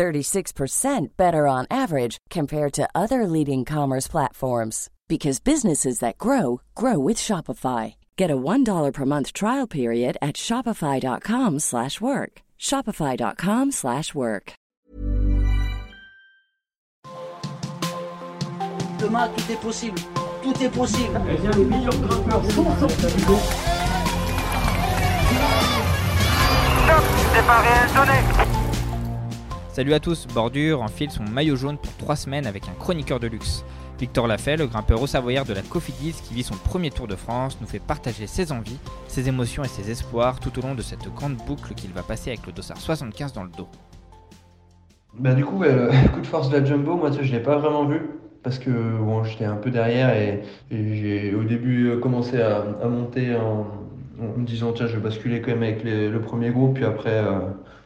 36% better on average compared to other leading commerce platforms because businesses that grow grow with Shopify. Get a $1 per month trial period at shopify.com/work. shopify.com/work. Demain tout est possible. Tout est possible. Eh bien, les meilleurs grimpeurs sont sortis du lot. Salut à tous, Bordure enfile son maillot jaune pour 3 semaines avec un chroniqueur de luxe. Victor Lafay, le grimpeur au Savoyard de la Cofidis qui vit son premier Tour de France, nous fait partager ses envies, ses émotions et ses espoirs tout au long de cette grande boucle qu'il va passer avec le dossard 75 dans le dos. Bah du coup, le coup de force de la Jumbo, moi, je l'ai pas vraiment vu parce que j'étais un peu derrière et, j'ai au début euh, commencé à monter en, en me disant tiens, je vais basculer quand même avec le premier groupe. Puis après, euh,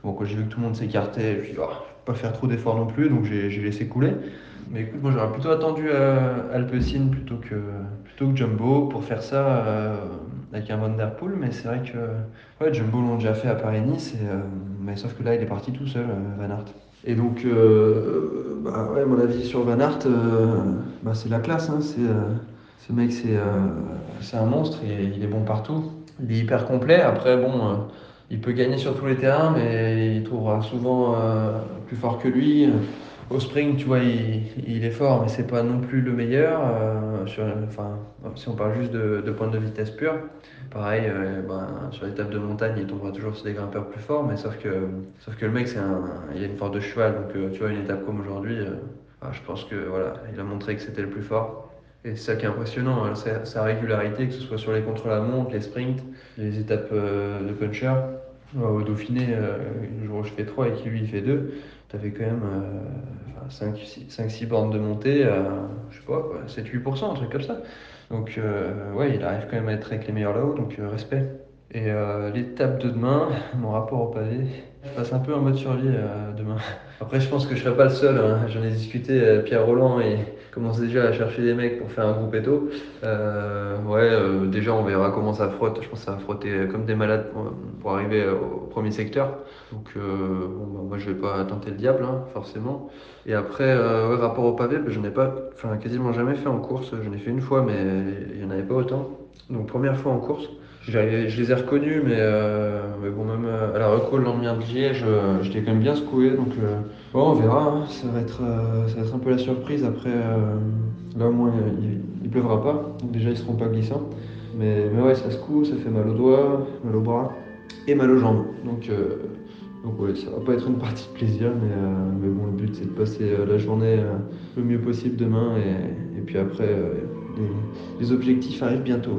bon, quand j'ai vu que tout le monde s'écartait, je me suis dit, Oh, vais pas faire trop d'efforts non plus, donc j'ai laissé couler. Mais écoute, moi j'aurais plutôt attendu euh, Alpecin plutôt que, plutôt que Jumbo pour faire ça euh, avec un Van Der Poel. Mais c'est vrai que Jumbo l'ont déjà fait à Paris-Nice, et, euh, mais sauf que là il est parti tout seul, Van Aert. Et donc, bah ouais, mon avis sur Van Aert, bah, c'est la classe. Hein, c'est, ce mec, c'est c'est un monstre, et il est bon partout. Il est hyper complet. Après, bon, euh, il peut gagner sur tous les terrains, mais il trouvera souvent euh, plus fort que lui. Au sprint, tu vois, il, il est fort, mais c'est pas non plus le meilleur. euh, enfin, si on parle juste de, de pointe de vitesse pure. Pareil, ben, sur l'étape de montagne, il tombera toujours sur des grimpeurs plus forts, mais sauf que, sauf que le mec, c'est il a une force de cheval. Donc, tu vois, une étape comme aujourd'hui, je pense que voilà, il a montré que c'était le plus fort. Et c'est ça qui est impressionnant, hein, sa, régularité, que ce soit sur les contre-la-montre, les sprints, les étapes euh, de puncher. Ouais, Au Dauphiné, euh, le jour où je fais 3 et qui lui il fait 2, tu avais quand même 5-6 bornes de montée, je sais pas, 7-8%, un truc comme ça. Donc, euh, ouais, il arrive quand même à être avec les meilleurs là-haut, donc euh, respect. Et euh, l'étape de demain, mon rapport au pavé, je passe un peu en mode survie euh, demain. Après, je pense que je serai pas le seul. hein. J'en ai discuté, euh, Pierre Roland, et commence déjà à chercher des mecs pour faire un groupe éto. Euh, ouais, euh, déjà, on verra comment ça frotte. Je pense que ça va frotter comme des malades pour, arriver au premier secteur. Donc, bon, bah, moi, je vais pas tenter le diable, hein, forcément. Et après, rapport au pavé, bah, je n'ai pas, enfin, quasiment jamais fait en course. J'en ai fait une fois, mais il n'y en avait pas autant. Donc, première fois en course. Je les ai reconnus, mais, euh, mais bon, même euh, à la recall le lendemain de Liège, euh, j'étais quand même bien secoué. Donc, bon, on verra. hein. Ça, va être, ça va être un peu la surprise. Après, là, au moins, il, il pleuvra pas. Donc, déjà, ils seront pas glissants. Mais, mais ouais, ça secoue, ça fait mal aux doigts, mal aux bras et mal aux jambes. Donc, donc ouais, ça va pas être une partie de plaisir, mais, mais bon, le but c'est de passer la journée le mieux possible demain et, et puis après, les objectifs arrivent bientôt.